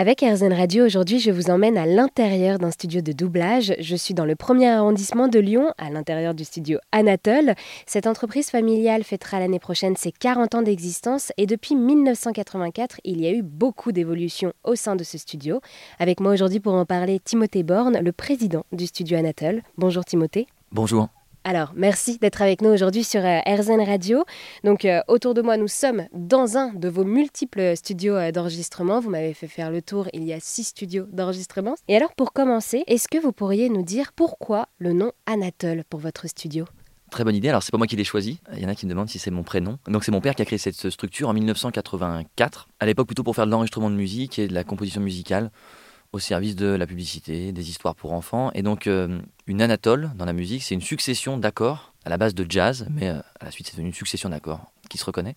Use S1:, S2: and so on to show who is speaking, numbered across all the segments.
S1: Avec RZN Radio, aujourd'hui, je vous emmène à l'intérieur d'un studio de doublage. Je suis dans le premier arrondissement de Lyon, à l'intérieur du studio Anatole. Cette entreprise familiale fêtera l'année prochaine ses 40 ans d'existence et depuis 1984, il y a eu beaucoup d'évolutions au sein de ce studio. Avec moi aujourd'hui pour en parler, Timothée Borne, le président du studio Anatole. Bonjour Timothée.
S2: Bonjour.
S1: Alors, merci d'être avec nous aujourd'hui sur euh, RZN Radio. Donc, euh, autour de moi, nous sommes dans un de vos multiples studios euh, d'enregistrement. Vous m'avez fait faire le tour. Il y a six studios d'enregistrement. Et alors, pour commencer, est-ce que vous pourriez nous dire pourquoi le nom Anatole pour votre studio?
S2: Très bonne idée. Alors, c'est pas moi qui l'ai choisi. Il y en a qui me demandent si c'est mon prénom. Donc, c'est mon père qui a créé cette structure en 1984. À l'époque, plutôt pour faire de l'enregistrement de musique et de la composition musicale au service de la publicité, des histoires pour enfants. Et donc, euh, une anatole dans la musique, c'est une succession d'accords à la base de jazz, mais euh, à la suite, c'est devenu une succession d'accords qui se reconnaît.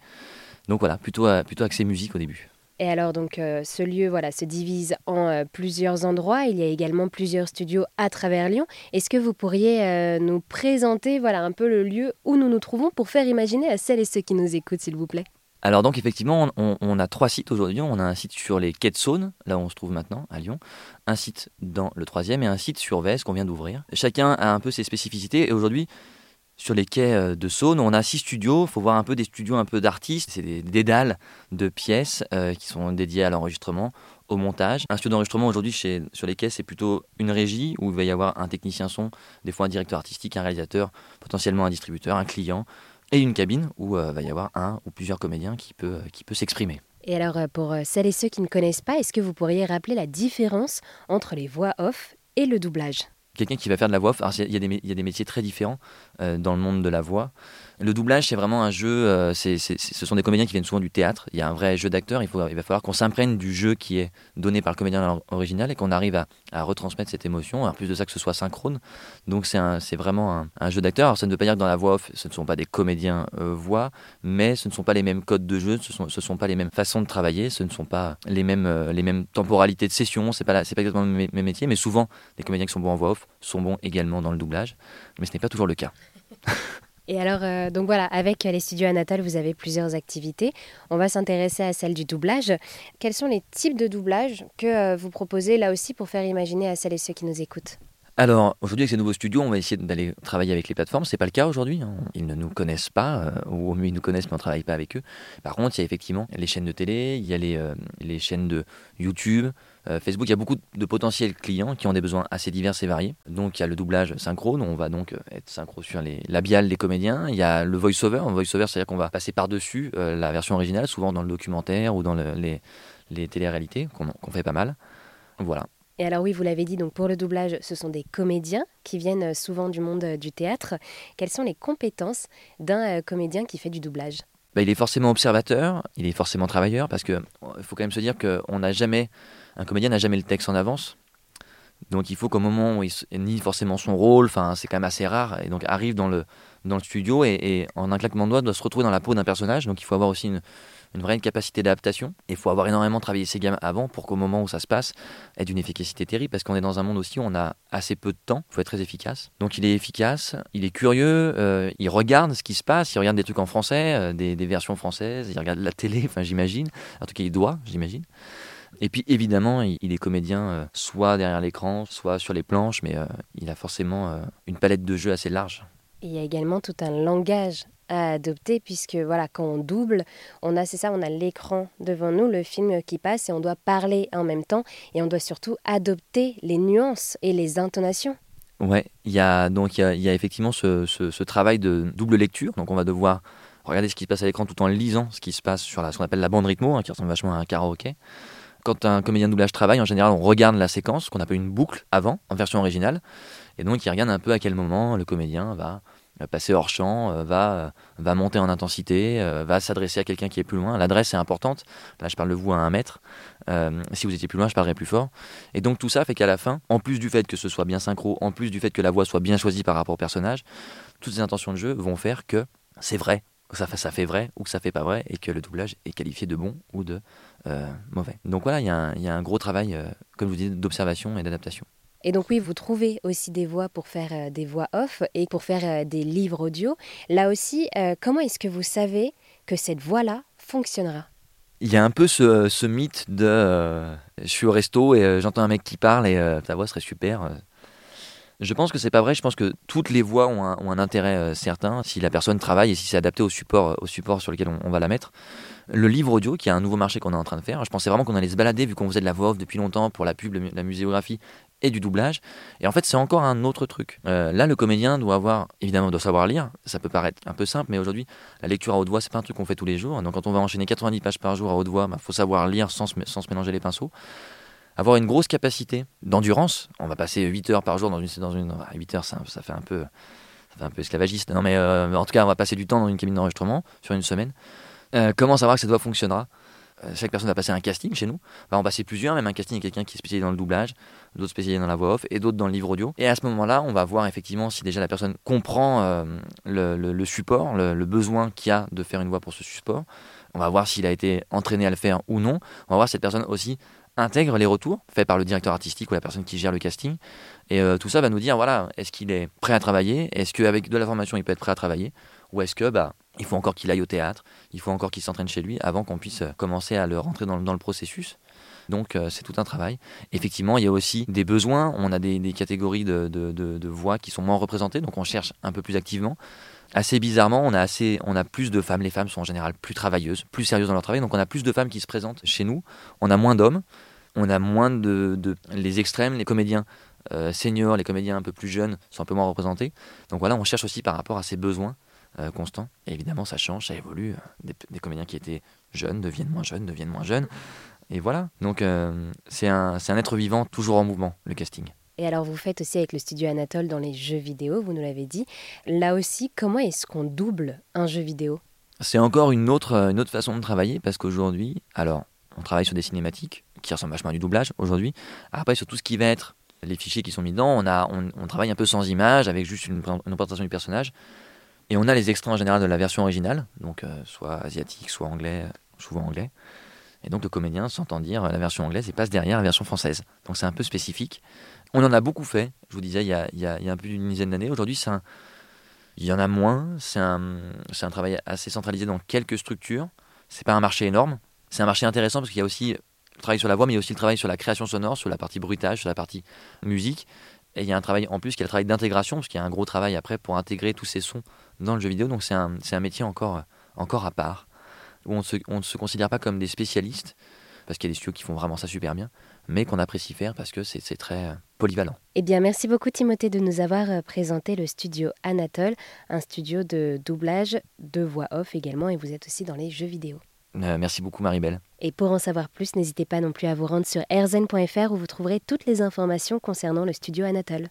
S2: Donc voilà, plutôt, euh, plutôt axé musique au début.
S1: Et alors donc ce lieu voilà se divise en plusieurs endroits. Il y a également plusieurs studios à travers Lyon. Est-ce que vous pourriez nous présenter voilà un peu le lieu où nous nous trouvons pour faire imaginer à celles et ceux qui nous écoutent, s'il vous plaît?
S2: Alors donc effectivement, on, a trois sites aujourd'hui. On a un site sur les quais de Saône, là où on se trouve maintenant, à Lyon, un site dans le troisième et un site sur Vèze qu'on vient d'ouvrir. Chacun a un peu ses spécificités et aujourd'hui, sur les quais euh, de Saône, on a six studios. Il faut voir un peu des studios un peu d'artistes. C'est des dédales de pièces euh, qui sont dédiées à l'enregistrement, au montage. Un studio d'enregistrement aujourd'hui sur les quais, c'est plutôt une régie où il va y avoir un technicien son, des fois un directeur artistique, un réalisateur, potentiellement un distributeur, un client, et une cabine où il euh, va y avoir un ou plusieurs comédiens qui peut, euh, qui peut s'exprimer.
S1: Et alors, euh, pour celles et ceux qui ne connaissent pas, est-ce que vous pourriez rappeler la différence entre les voix off et le doublage?
S2: Quelqu'un qui va faire de la voix off, il y, a des métiers très différents dans le monde de la voix. Le doublage, c'est vraiment un jeu. Euh, ce sont des comédiens qui viennent souvent du théâtre. Il y a un vrai jeu d'acteur. Il, va falloir qu'on s'imprègne du jeu qui est donné par le comédien original et qu'on arrive à, retransmettre cette émotion. En plus de ça, que ce soit synchrone. Donc, c'est, vraiment un, jeu d'acteur. Alors, ça ne veut pas dire que dans la voix off, ce ne sont pas des comédiens euh, voix, mais ce ne sont pas les mêmes codes de jeu, ce ne sont, pas les mêmes façons de travailler, ce ne sont pas les mêmes, euh, temporalités de session. Pas, c'est pas exactement le même métier, mais souvent, les comédiens qui sont bons en voix off sont bons également dans le doublage. Mais ce n'est pas toujours le cas.
S1: Et alors, euh, donc voilà, avec les studios Anatole, vous avez plusieurs activités. On va s'intéresser à celle du doublage. Quels sont les types de doublage que euh, vous proposez là aussi pour faire imaginer à celles et ceux qui nous écoutent?
S2: Alors, aujourd'hui, avec ces nouveaux studios, on va essayer d'aller travailler avec les plateformes. Ce n'est pas le cas aujourd'hui. Hein. Ils ne nous connaissent pas, euh, ou au mieux, ils nous connaissent, mais on ne travaille pas avec eux. Par contre, il y a effectivement les chaînes de télé, il y a les, les chaînes de YouTube, euh, Facebook, il y a beaucoup de potentiels clients qui ont des besoins assez divers et variés. Donc il y a le doublage synchrone, on va donc euh, être synchro sur les labiales des comédiens. Il y a le voice-over. Voice-over, c'est-à-dire qu'on va passer par-dessus euh, la version originale, souvent dans le documentaire ou dans les, les télé-réalités, qu'on fait pas mal. Voilà.
S1: Et alors oui, vous l'avez dit, donc pour le doublage, ce sont des comédiens qui viennent souvent du monde du théâtre. Quelles sont les compétences d'un comédien qui fait du doublage?
S2: Bah, il est forcément observateur, il est forcément travailleur, parce qu'il faut quand même se dire qu'on n'a jamais un comédien n'a jamais le texte en avance. Donc il faut qu'au moment où il nie forcément son rôle, enfin c'est quand même assez rare, et donc arrive dans le, dans le studio et, en un claquement de doigts doit se retrouver dans la peau d'un personnage. Donc il faut avoir aussi une, une vraie capacité d'adaptation. Il faut avoir énormément travaillé ses gammes avant pour qu'au moment où ça se passe, ait d'une efficacité terrible, parce qu'on est dans un monde aussi où on a assez peu de temps, il faut être très efficace. Donc il est efficace, il est curieux, euh, il regarde ce qui se passe, il regarde des trucs en français, euh, des, versions françaises, il regarde la télé, enfin j'imagine, en tout cas il doit, j'imagine. Et puis évidemment, il est comédien euh, soit derrière l'écran, soit sur les planches, mais il a forcément une palette de jeux assez large.
S1: Il y a également tout un langage à adopter puisque voilà quand on double on a c'est ça on a l'écran devant nous le film qui passe et on doit parler en même temps et on doit surtout adopter les nuances et les intonations.
S2: Ouais il y a donc il y a, effectivement ce, ce, travail de double lecture. Donc on va devoir regarder ce qui se passe à l'écran tout en lisant ce qui se passe sur la, ce qu'on appelle la bande rythmo hein, qui ressemble vachement à un karaoké. Quand un comédien de doublage travaille, en général, on regarde la séquence qu'on appelle une boucle avant, en version originale. Et donc, il regarde un peu à quel moment le comédien va passer hors champ, euh, va, euh, va monter en intensité, euh, va s'adresser à quelqu'un qui est plus loin. L'adresse est importante. Là, je parle de vous à un mètre. si vous étiez plus loin, je parlerai plus fort. Et donc, tout ça fait qu'à la fin, en plus du fait que ce soit bien synchro, en plus du fait que la voix soit bien choisie par rapport au personnage, toutes ces intentions de jeu vont faire que c'est vrai que ça, ça fait vrai ou que ça fait pas vrai et que le doublage est qualifié de bon ou de euh, mauvais. Donc voilà, il y, y, a un gros travail, euh, comme je vous dis, d'observation et d'adaptation.
S1: Et donc oui, vous trouvez aussi des voix pour faire euh, des voix off et pour faire des livres audio. Là aussi, comment est-ce que vous savez que cette voix-là fonctionnera?
S2: Il y a un peu ce, mythe de euh, je suis au resto et euh, j'entends un mec qui parle et euh, ta voix serait super. Je pense que c'est pas vrai. Je pense que toutes les voix ont un, intérêt certain si la personne travaille et si c'est adapté au support, au support sur lequel on, va la mettre. Le livre audio, qui est un nouveau marché qu'on est en train de faire, je pensais vraiment qu'on allait se balader vu qu'on faisait de la voix off depuis longtemps pour la pub, la muséographie et du doublage. Et en fait, c'est encore un autre truc. Euh, là, le comédien doit avoir, évidemment, doit savoir lire. Ça peut paraître un peu simple, mais aujourd'hui, la lecture à haute voix, c'est pas un truc qu'on fait tous les jours. Donc, quand on va enchaîner 90 pages par jour à haute voix, il bah, faut savoir lire sans se, sans se mélanger les pinceaux avoir une grosse capacité d'endurance. On va passer 8 heures par jour dans une. Dans une 8 heures, ça, ça, fait un peu, ça fait un peu esclavagiste. Non, mais euh, en tout cas, on va passer du temps dans une cabine d'enregistrement sur une semaine. Euh, comment savoir que cette voix fonctionnera euh, chaque personne va passer un casting chez nous. On va passer plusieurs, même un casting avec quelqu'un qui est spécialisé dans le doublage, d'autres spécialisés dans la voix off et d'autres dans le livre audio. Et à ce moment-là, on va voir effectivement si déjà la personne comprend euh, le, support, le, besoin qu'il y a de faire une voix pour ce support. On va voir s'il a été entraîné à le faire ou non. On va voir si cette personne aussi intègre les retours faits par le directeur artistique ou la personne qui gère le casting. Et tout ça va nous dire, voilà, est-ce qu'il est prêt à travailler? Est-ce qu'avec de la formation, il peut être prêt à travailler? Ou est-ce que bah, il faut encore qu'il aille au théâtre, il faut encore qu'il s'entraîne chez lui avant qu'on puisse euh, commencer à le rentrer dans, le processus. Donc euh, c'est tout un travail. Effectivement, il y a aussi des besoins. On a des, catégories de, voix qui sont moins représentées, donc on cherche un peu plus activement. Assez bizarrement, on a, assez, on a plus de femmes. Les femmes sont en général plus travailleuses, plus sérieuses dans leur travail. Donc on a plus de femmes qui se présentent chez nous. On a moins d'hommes. On a moins de, les extrêmes, les comédiens euh, seniors, les comédiens un peu plus jeunes sont un peu moins représentés. Donc voilà, on cherche aussi par rapport à ces besoins euh, constant. Et évidemment, ça change, ça évolue. Des, comédiens qui étaient jeunes deviennent moins jeunes, deviennent moins jeunes. Et voilà. Donc, euh, c'est un, un être vivant, toujours en mouvement, le casting.
S1: Et alors, vous faites aussi avec le studio Anatole dans les jeux vidéo, vous nous l'avez dit. Là aussi, comment est-ce qu'on double un jeu vidéo?
S2: C'est encore une autre, une autre façon de travailler parce qu'aujourd'hui, alors, on travaille sur des cinématiques qui ressemblent vachement à du doublage aujourd'hui. Après, sur tout ce qui va être les fichiers qui sont mis dedans, on, a, on, travaille un peu sans image, avec juste une, une présentation du personnage. Et on a les extraits en général de la version originale, donc euh, soit asiatique, soit anglais, souvent anglais. Et donc le comédien s'entend dire la version anglaise et passe derrière la version française. Donc c'est un peu spécifique. On en a beaucoup fait, je vous disais, il y a, il un peu d'une dizaine d'années. Aujourd'hui, il y en a moins. C'est un, un travail assez centralisé dans quelques structures. C'est pas un marché énorme. C'est un marché intéressant parce qu'il y a aussi le travail sur la voix, mais il y a aussi le travail sur la création sonore, sur la partie bruitage, sur la partie musique. Et il y a un travail en plus qui est le travail d'intégration, parce qu'il y a un gros travail après pour intégrer tous ces sons dans le jeu vidéo. Donc c'est un, un, métier encore, encore à part, où on, on ne se considère pas comme des spécialistes, parce qu'il y a des studios qui font vraiment ça super bien, mais qu'on apprécie faire parce que c'est très euh, polyvalent.
S1: Eh bien, merci beaucoup Timothée de nous avoir euh, présenté le studio Anatole, un studio de doublage, de voix off également, et vous êtes aussi dans les jeux vidéo.
S2: Euh, merci beaucoup Maribel.
S1: Et pour en savoir plus, n'hésitez pas non plus à vous rendre sur airzen.fr où vous trouverez toutes les informations concernant le studio Anatole.